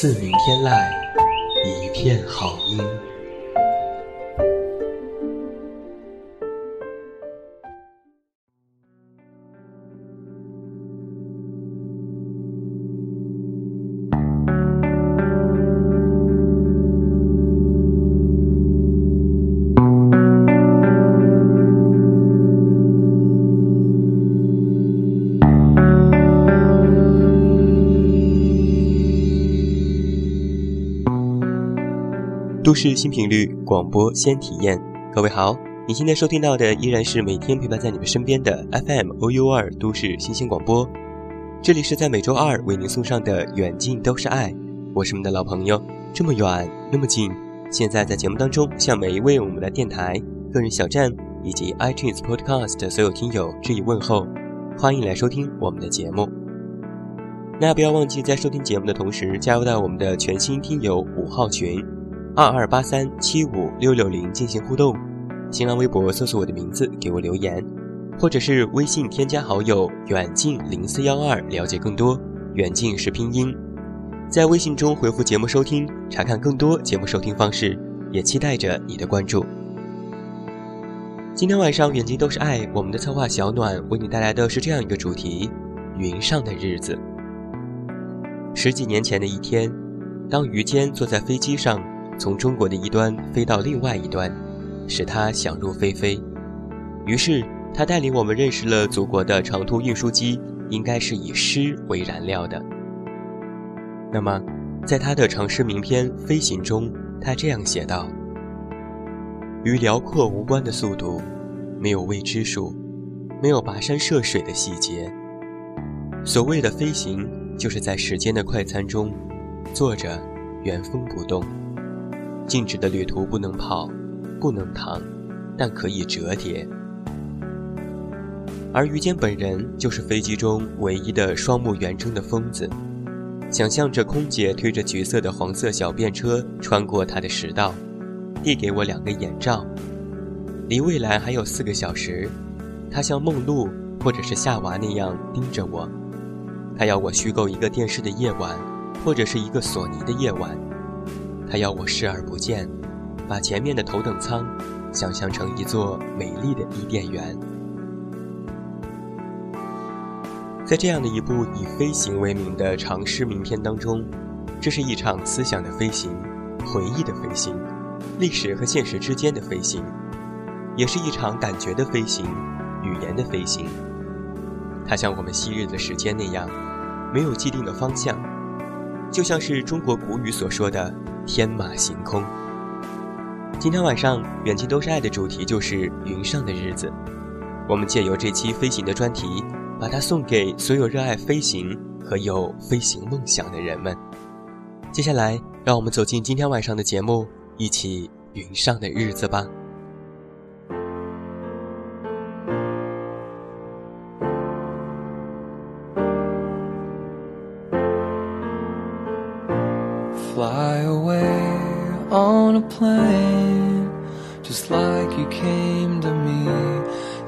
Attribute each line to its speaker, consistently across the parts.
Speaker 1: 自鸣天籁，一片好音。都市新频率广播先体验，各位好，你现在收听到的依然是每天陪伴在你们身边的 FM OU 二都市新鲜广播，这里是在每周二为您送上的远近都是爱，我是你们的老朋友，这么远那么近，现在在节目当中向每一位我们的电台、个人小站以及 iTunes Podcast 所有听友致以问候，欢迎来收听我们的节目。那不要忘记在收听节目的同时加入到我们的全新听友五号群。二二八三七五六六零进行互动，新浪微博搜索我的名字给我留言，或者是微信添加好友远近零四幺二了解更多。远近是拼音，在微信中回复节目收听，查看更多节目收听方式，也期待着你的关注。今天晚上远近都是爱，我们的策划小暖为你带来的是这样一个主题：云上的日子。十几年前的一天，当于坚坐在飞机上。从中国的一端飞到另外一端，使他想入非非。于是他带领我们认识了祖国的长途运输机应该是以诗为燃料的。那么，在他的长诗名篇《飞行》中，他这样写道：“与辽阔无关的速度，没有未知数，没有跋山涉水的细节。所谓的飞行，就是在时间的快餐中，坐着原封不动。”静止的旅途不能跑，不能躺，但可以折叠。而于坚本人就是飞机中唯一的双目圆睁的疯子，想象着空姐推着橘色的黄色小便车穿过他的食道，递给我两个眼罩。离未来还有四个小时，他像梦露或者是夏娃那样盯着我，他要我虚构一个电视的夜晚，或者是一个索尼的夜晚。他要我视而不见，把前面的头等舱想象成一座美丽的伊甸园。在这样的一部以飞行为名的长诗名篇当中，这是一场思想的飞行，回忆的飞行，历史和现实之间的飞行，也是一场感觉的飞行，语言的飞行。它像我们昔日的时间那样，没有既定的方向，就像是中国古语所说的。天马行空。今天晚上，远近都是爱的主题就是云上的日子。我们借由这期飞行的专题，把它送给所有热爱飞行和有飞行梦想的人们。接下来，让我们走进今天晚上的节目，一起云上的日子吧。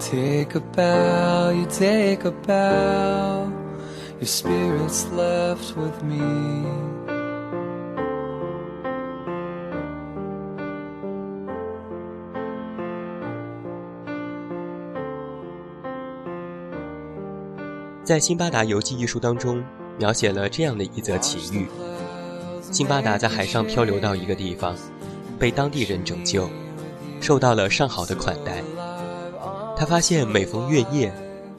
Speaker 1: take a bow, you take a bow. Your spirit's left with me. 在《辛巴达游记》一书当中，描写了这样的一则奇遇： 辛巴达在海上漂流到一个地方，被当地人拯救，受到了上好的款待。他发现每逢月夜，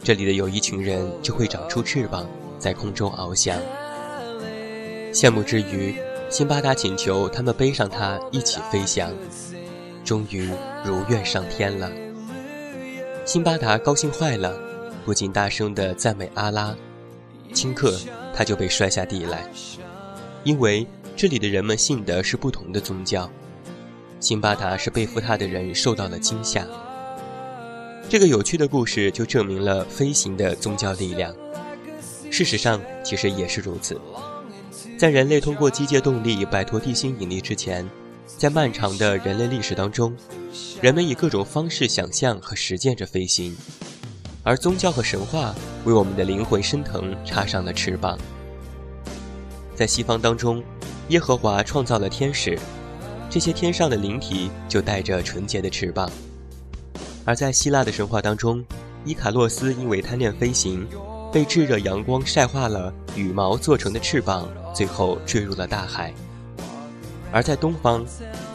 Speaker 1: 这里的有一群人就会长出翅膀，在空中翱翔。羡慕之余，辛巴达请求他们背上他一起飞翔，终于如愿上天了。辛巴达高兴坏了，不禁大声地赞美阿拉，顷刻他就被摔下地来。因为这里的人们信的是不同的宗教。辛巴达是背负他的人受到了惊吓。这个有趣的故事就证明了飞行的宗教力量。事实上，其实也是如此。在人类通过机械动力摆脱地心引力之前，在漫长的人类历史当中，人们以各种方式想象和实践着飞行，而宗教和神话为我们的灵魂升腾插上了翅膀。在西方当中，耶和华创造了天使。这些天上的灵体就带着纯洁的翅膀，而在希腊的神话当中，伊卡洛斯因为贪恋飞行，被炙热阳光晒化了羽毛做成的翅膀，最后坠入了大海。而在东方，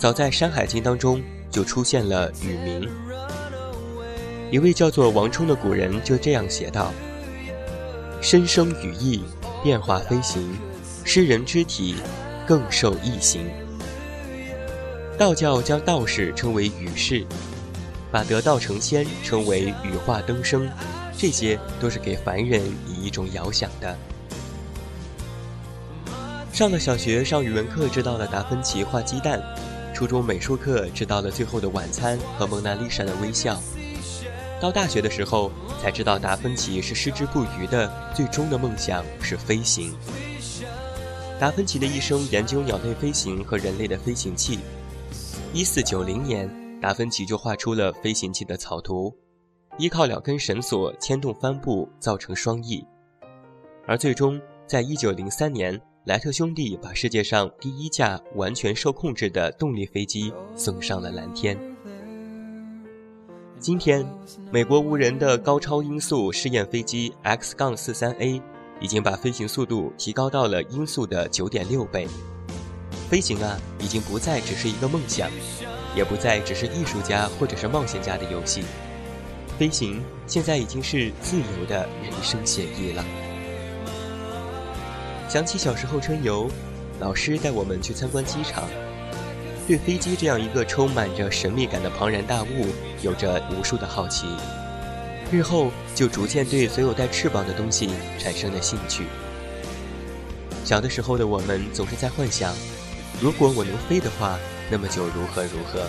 Speaker 1: 早在《山海经》当中就出现了雨鸣。一位叫做王充的古人就这样写道：“身生羽翼，变化飞行，诗人之体，更受异形。”道教将道士称为羽士，把得道成仙称为羽化登生，这些都是给凡人以一种遥想的。上了小学上语文课知道了达芬奇画鸡蛋，初中美术课知道了《最后的晚餐》和蒙娜丽莎的微笑，到大学的时候才知道达芬奇是矢志不渝的，最终的梦想是飞行。达芬奇的一生研究鸟类飞行和人类的飞行器。一四九零年，达芬奇就画出了飞行器的草图，依靠两根绳索牵动帆布，造成双翼。而最终，在一九零三年，莱特兄弟把世界上第一架完全受控制的动力飞机送上了蓝天。今天，美国无人的高超音速试验飞机 X- 杠四三 A 已经把飞行速度提高到了音速的九点六倍。飞行啊，已经不再只是一个梦想，也不再只是艺术家或者是冒险家的游戏。飞行现在已经是自由的人生写意了。想起小时候春游，老师带我们去参观机场，对飞机这样一个充满着神秘感的庞然大物，有着无数的好奇。日后就逐渐对所有带翅膀的东西产生了兴趣。小的时候的我们总是在幻想。如果我能飞的话，那么就如何如何。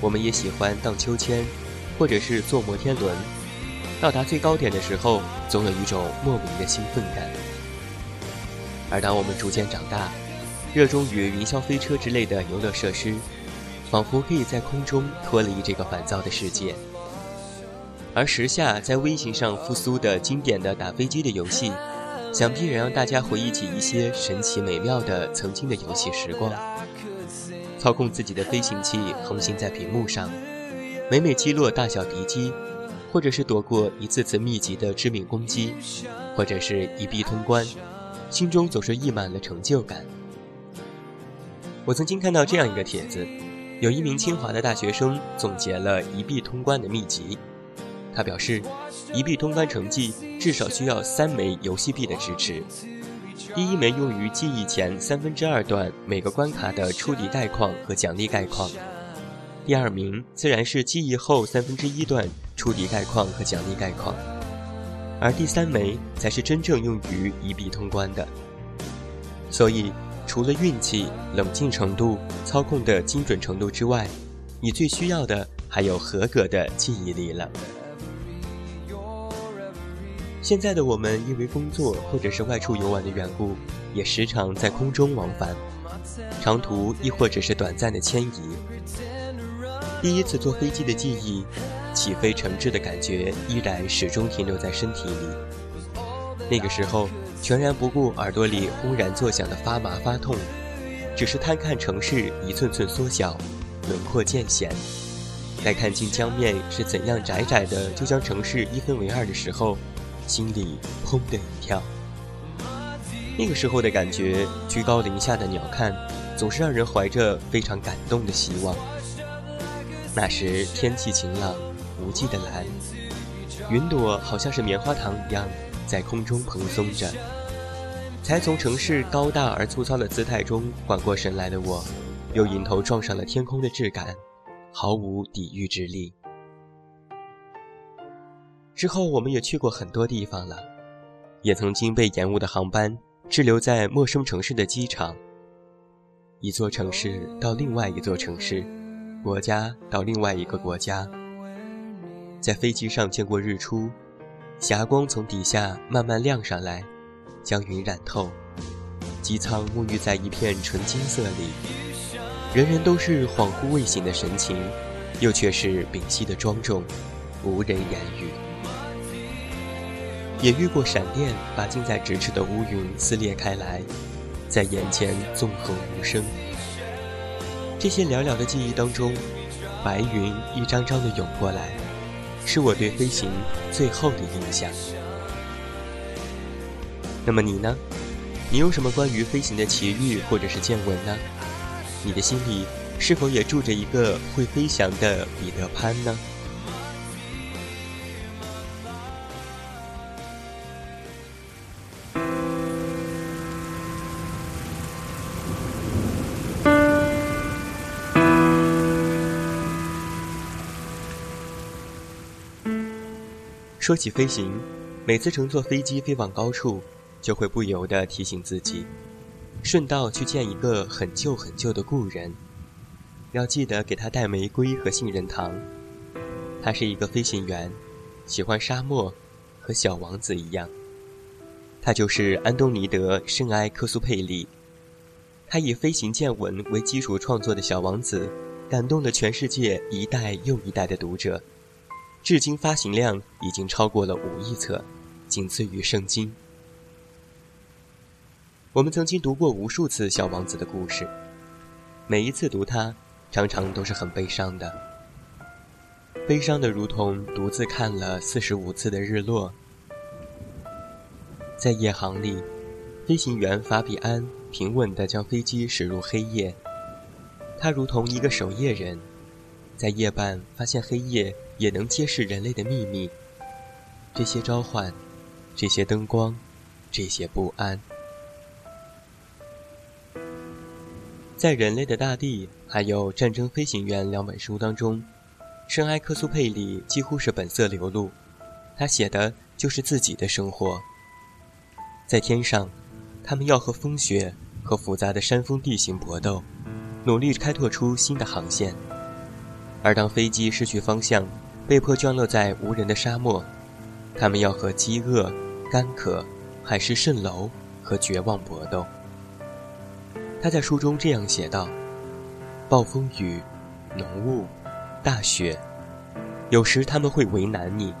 Speaker 1: 我们也喜欢荡秋千，或者是坐摩天轮。到达最高点的时候，总有一种莫名的兴奋感。而当我们逐渐长大，热衷于云霄飞车之类的游乐设施，仿佛可以在空中脱离这个烦躁的世界。而时下在微信上复苏的经典的打飞机的游戏。想必也让大家回忆起一些神奇美妙的曾经的游戏时光。操控自己的飞行器横行在屏幕上，每每击落大小敌机，或者是躲过一次次密集的致命攻击，或者是一臂通关，心中总是溢满了成就感。我曾经看到这样一个帖子，有一名清华的大学生总结了一臂通关的秘籍。他表示，一币通关成绩至少需要三枚游戏币的支持。第一枚用于记忆前三分之二段每个关卡的出题概况和奖励概况，第二名自然是记忆后三分之一段出题概况和奖励概况，而第三枚才是真正用于一币通关的。所以，除了运气、冷静程度、操控的精准程度之外，你最需要的还有合格的记忆力了。现在的我们因为工作或者是外出游玩的缘故，也时常在空中往返，长途亦或者是短暂的迁移。第一次坐飞机的记忆，起飞诚挚的感觉依然始终停留在身体里。那个时候，全然不顾耳朵里轰然作响的发麻发痛，只是贪看城市一寸寸缩小，轮廓渐显。在看清江面是怎样窄窄的，就将城市一分为二的时候。心里砰的一跳，那个时候的感觉，居高临下的鸟瞰，总是让人怀着非常感动的希望。那时天气晴朗，无际的蓝，云朵好像是棉花糖一样，在空中蓬松着。才从城市高大而粗糙的姿态中缓过神来的我，又迎头撞上了天空的质感，毫无抵御之力。之后，我们也去过很多地方了，也曾经被延误的航班滞留在陌生城市的机场，一座城市到另外一座城市，国家到另外一个国家。在飞机上见过日出，霞光从底下慢慢亮上来，将云染透，机舱沐浴在一片纯金色里，人人都是恍惚未醒的神情，又却是屏息的庄重，无人言语。也遇过闪电把近在咫尺的乌云撕裂开来，在眼前纵横无声。这些寥寥的记忆当中，白云一张张的涌过来，是我对飞行最后的印象。那么你呢？你有什么关于飞行的奇遇或者是见闻呢？你的心里是否也住着一个会飞翔的彼得潘呢？说起飞行，每次乘坐飞机飞往高处，就会不由得提醒自己，顺道去见一个很旧很旧的故人，要记得给他带玫瑰和杏仁糖。他是一个飞行员，喜欢沙漠，和小王子一样。他就是安东尼德·圣埃克苏佩里。他以飞行见闻为基础创作的小王子，感动了全世界一代又一代的读者。至今发行量已经超过了五亿册，仅次于圣经。我们曾经读过无数次《小王子》的故事，每一次读它，常常都是很悲伤的，悲伤的如同独自看了四十五次的日落。在夜航里，飞行员法比安平稳地将飞机驶入黑夜，他如同一个守夜人，在夜半发现黑夜。也能揭示人类的秘密。这些召唤，这些灯光，这些不安，在《人类的大地》还有《战争飞行员》两本书当中，圣埃克苏佩里几乎是本色流露。他写的就是自己的生活。在天上，他们要和风雪和复杂的山峰地形搏斗，努力开拓出新的航线。而当飞机失去方向，被迫降落在无人的沙漠，他们要和饥饿、干渴、海市蜃楼和绝望搏斗。他在书中这样写道：“暴风雨、浓雾、大雪，有时他们会为难你，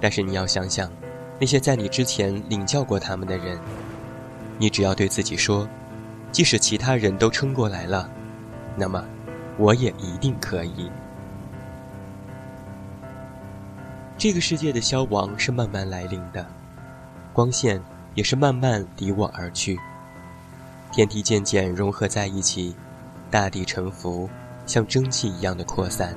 Speaker 1: 但是你要想想，那些在你之前领教过他们的人，你只要对自己说，即使其他人都撑过来了，那么我也一定可以。”这个世界的消亡是慢慢来临的，光线也是慢慢离我而去。天地渐渐融合在一起，大地沉浮，像蒸汽一样的扩散。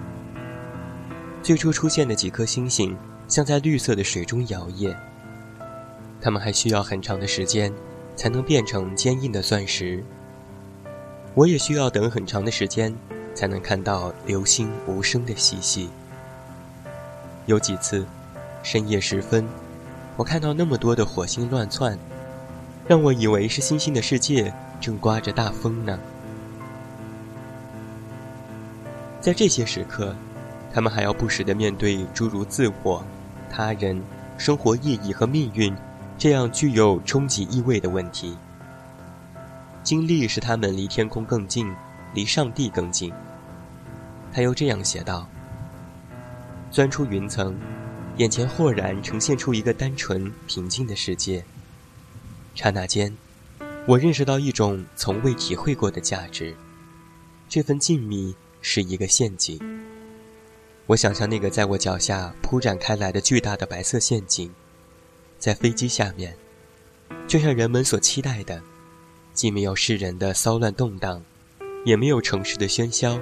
Speaker 1: 最初出现的几颗星星，像在绿色的水中摇曳。它们还需要很长的时间，才能变成坚硬的钻石。我也需要等很长的时间，才能看到流星无声的嬉戏。有几次，深夜时分，我看到那么多的火星乱窜，让我以为是星星的世界正刮着大风呢。在这些时刻，他们还要不时地面对诸如自我、他人、生活意义和命运这样具有终极意味的问题。经历使他们离天空更近，离上帝更近。他又这样写道。钻出云层，眼前豁然呈现出一个单纯平静的世界。刹那间，我认识到一种从未体会过的价值。这份静谧是一个陷阱。我想象那个在我脚下铺展开来的巨大的白色陷阱，在飞机下面，就像人们所期待的，既没有世人的骚乱动荡，也没有城市的喧嚣。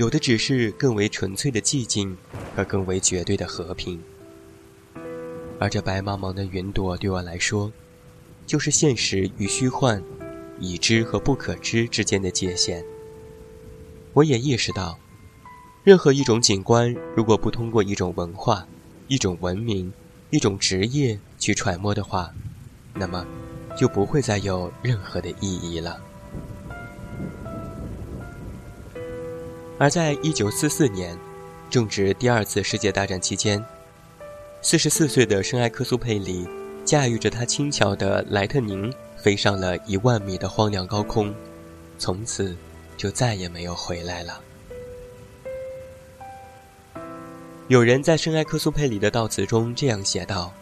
Speaker 1: 有的只是更为纯粹的寂静和更为绝对的和平，而这白茫茫的云朵对我来说，就是现实与虚幻、已知和不可知之间的界限。我也意识到，任何一种景观，如果不通过一种文化、一种文明、一种职业去揣摩的话，那么就不会再有任何的意义了。而在一九四四年，正值第二次世界大战期间，四十四岁的圣埃克苏佩里驾驭着他轻巧的莱特宁，飞上了一万米的荒凉高空，从此就再也没有回来了。有人在圣埃克苏佩里的悼词中这样写道：“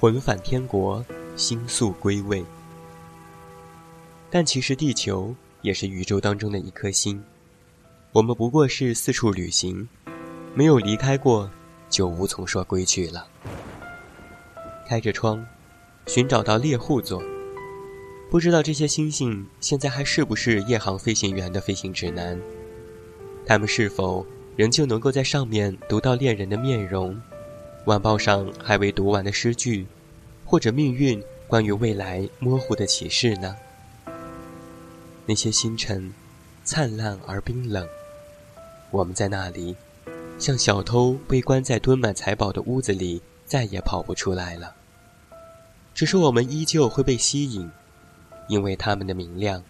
Speaker 1: 魂返天国，心宿归位。”但其实地球也是宇宙当中的一颗星，我们不过是四处旅行，没有离开过，就无从说归去了。开着窗，寻找到猎户座，不知道这些星星现在还是不是夜航飞行员的飞行指南？他们是否？仍旧能够在上面读到恋人的面容，晚报上还未读完的诗句，或者命运关于未来模糊的启示呢？那些星辰，灿烂而冰冷。我们在那里，像小偷被关在堆满财宝的屋子里，再也跑不出来了。只是我们依旧会被吸引，因为他们的明亮，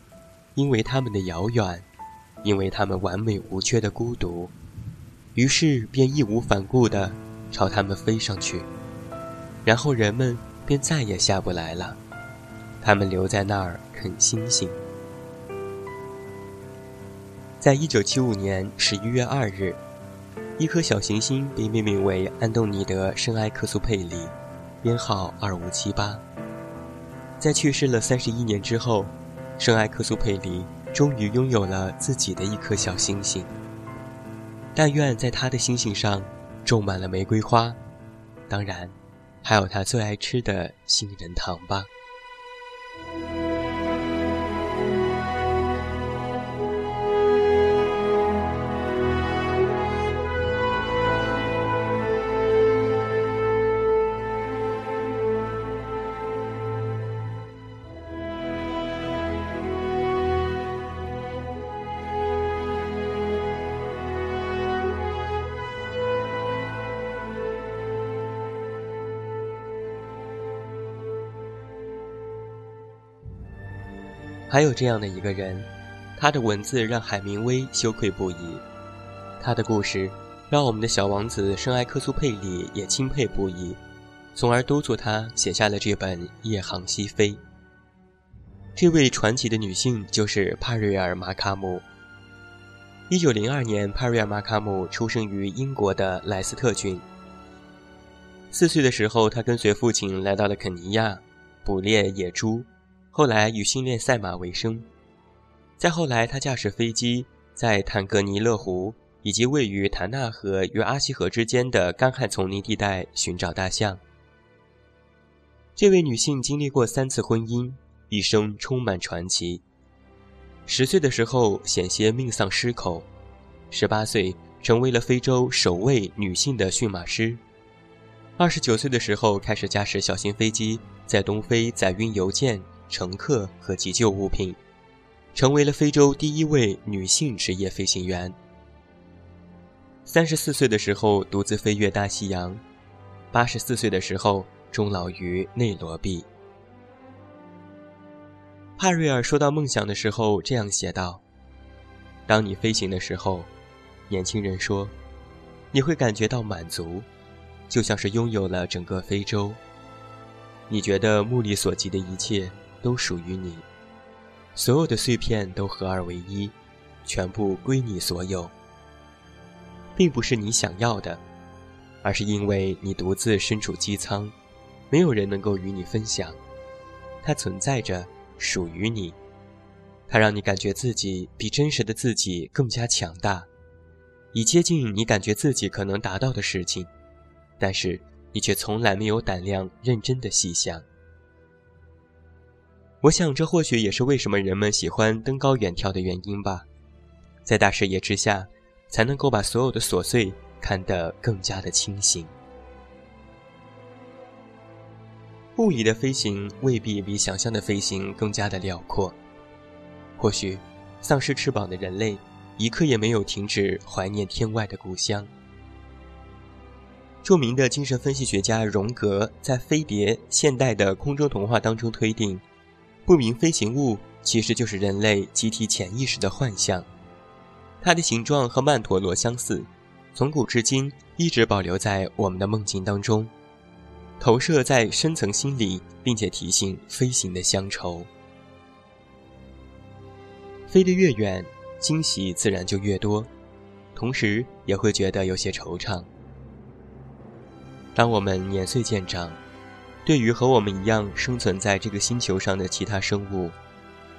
Speaker 1: 因为他们的遥远，因为他们完美无缺的孤独。于是便义无反顾地朝他们飞上去，然后人们便再也下不来了。他们留在那儿啃星星。在一九七五年十一月二日，一颗小行星被命名为安东尼德·圣埃克苏佩里，编号二五七八。在去世了三十一年之后，圣埃克苏佩里终于拥有了自己的一颗小星星。但愿在他的星星上种满了玫瑰花，当然，还有他最爱吃的杏仁糖吧。还有这样的一个人，他的文字让海明威羞愧不已，他的故事让我们的小王子圣埃克苏佩里也钦佩不已，从而督促他写下了这本《夜航西飞》。这位传奇的女性就是帕瑞尔·马卡姆。一九零二年，帕瑞尔·马卡姆出生于英国的莱斯特郡。四岁的时候，他跟随父亲来到了肯尼亚，捕猎野猪。后来以训练赛马为生，再后来，他驾驶飞机在坦格尼勒湖以及位于坦纳河与阿西河之间的干旱丛林地带寻找大象。这位女性经历过三次婚姻，一生充满传奇。十岁的时候险些命丧狮口，十八岁成为了非洲首位女性的驯马师，二十九岁的时候开始驾驶小型飞机在东非载运邮件。乘客和急救物品，成为了非洲第一位女性职业飞行员。三十四岁的时候独自飞越大西洋，八十四岁的时候终老于内罗毕。帕瑞尔说到梦想的时候这样写道：“当你飞行的时候，年轻人说，你会感觉到满足，就像是拥有了整个非洲。你觉得目力所及的一切。”都属于你，所有的碎片都合二为一，全部归你所有，并不是你想要的，而是因为你独自身处机舱，没有人能够与你分享，它存在着，属于你，它让你感觉自己比真实的自己更加强大，以接近你感觉自己可能达到的事情，但是你却从来没有胆量认真的细想。我想，这或许也是为什么人们喜欢登高远眺的原因吧。在大视野之下，才能够把所有的琐碎看得更加的清醒。物理的飞行未必比想象的飞行更加的辽阔。或许，丧失翅膀的人类，一刻也没有停止怀念天外的故乡。著名的精神分析学家荣格在《飞碟：现代的空中童话》当中推定，不明飞行物其实就是人类集体潜意识的幻象，它的形状和曼陀罗相似，从古至今一直保留在我们的梦境当中，投射在深层心理，并且提醒飞行的乡愁。飞得越远，惊喜自然就越多，同时也会觉得有些惆怅。当我们年岁渐长，对于和我们一样生存在这个星球上的其他生物，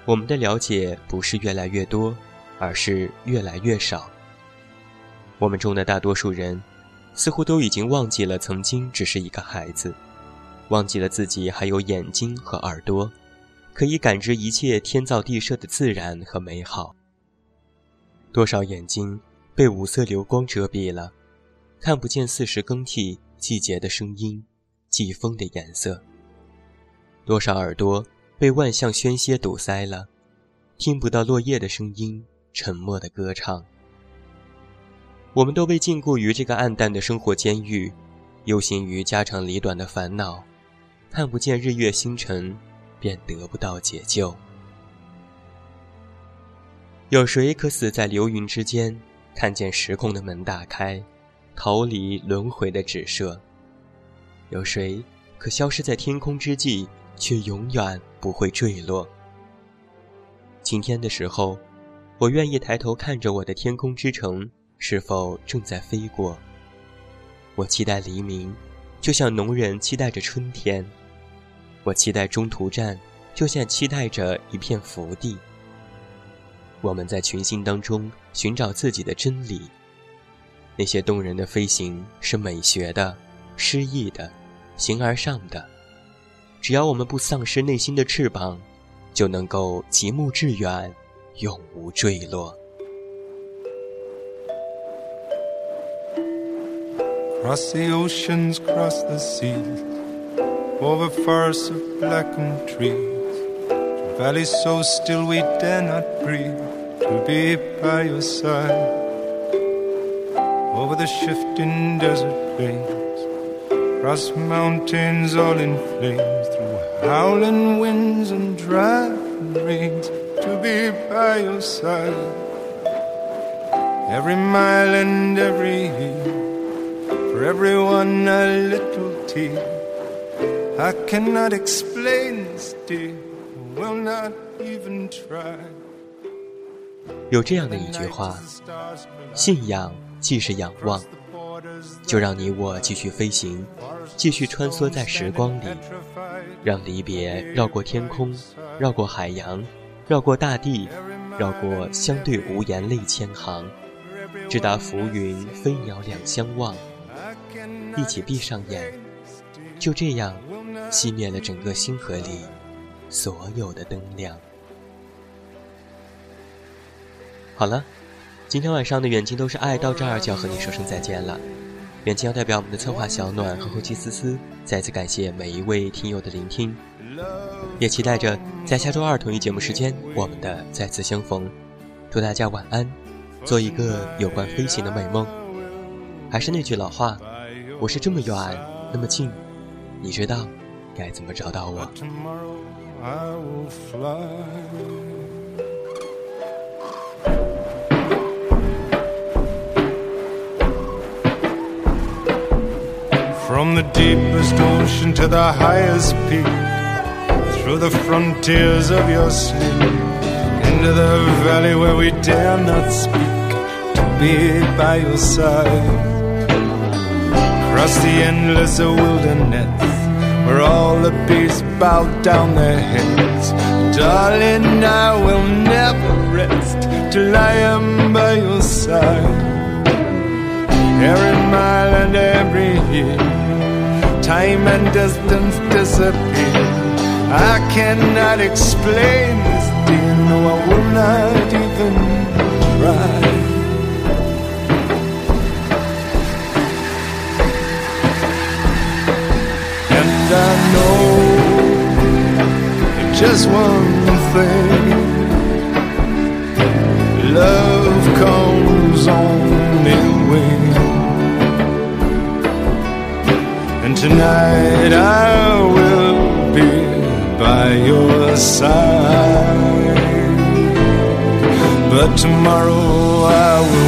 Speaker 1: 我们的了解不是越来越多，而是越来越少。我们中的大多数人，似乎都已经忘记了曾经只是一个孩子，忘记了自己还有眼睛和耳朵，可以感知一切天造地设的自然和美好。多少眼睛被五色流光遮蔽了，看不见四时更替。季节的声音，季风的颜色。多少耳朵被万象喧嚣堵塞了，听不到落叶的声音，沉默的歌唱。我们都被禁锢于这个暗淡的生活监狱，忧心于家长里短的烦恼，看不见日月星辰，便得不到解救。有谁可死在流云之间，看见时空的门打开？逃离轮回的指涉，有谁可消失在天空之际，却永远不会坠落？晴天的时候，我愿意抬头看着我的天空之城是否正在飞过。我期待黎明，就像农人期待着春天；我期待中途站，就像期待着一片福地。我们在群星当中寻找自己的真理。那些动人的飞行是美学的、诗意的、形而上的。只要我们不丧失内心的翅膀，就能够极目致远，永无坠落。Cross the oceans, cross the seas, over forests of blackened trees, valleys so still we dare not breathe, to be by your side. over the shifting desert plains, across mountains all in flames, through howling winds and driving rains, to be by your side. Every mile and every year, for everyone a little tear. I cannot explain this, dear, will not even try. 有这样的一句话，信仰既是仰望， 就让你我继续飞行，继续穿梭在时光里，让离别绕过天空，绕过海洋，绕过大地，绕过相对无言泪千行，直达浮云飞鸟两相望，一起闭上眼，就这样熄灭了整个星河里所有的灯亮。好了。今天晚上的远近都是爱，到这儿就要和你说声再见了。远近要代表我们的策划小暖和后期思思，再次感谢每一位听友的聆听，也期待着在下周二同一节目时间我们的再次相逢。祝大家晚安，做一个有关飞行的美梦。还是那句老话，我是这么远，那么近，你知道该怎么找到我。From the deepest ocean to the highest peak, through the frontiers of your sleep, into the valley where we dare not speak, to be by your side. Across the endless wilderness, where all the beasts bow down their heads. Darling, I will never rest till I am by your side. Every mile and every year time and distance disappear. I cannot explain this, dear. No, I will not even try. And I know just one thing love comes on in wings
Speaker 2: tonight I will be by your side. But tomorrow I will.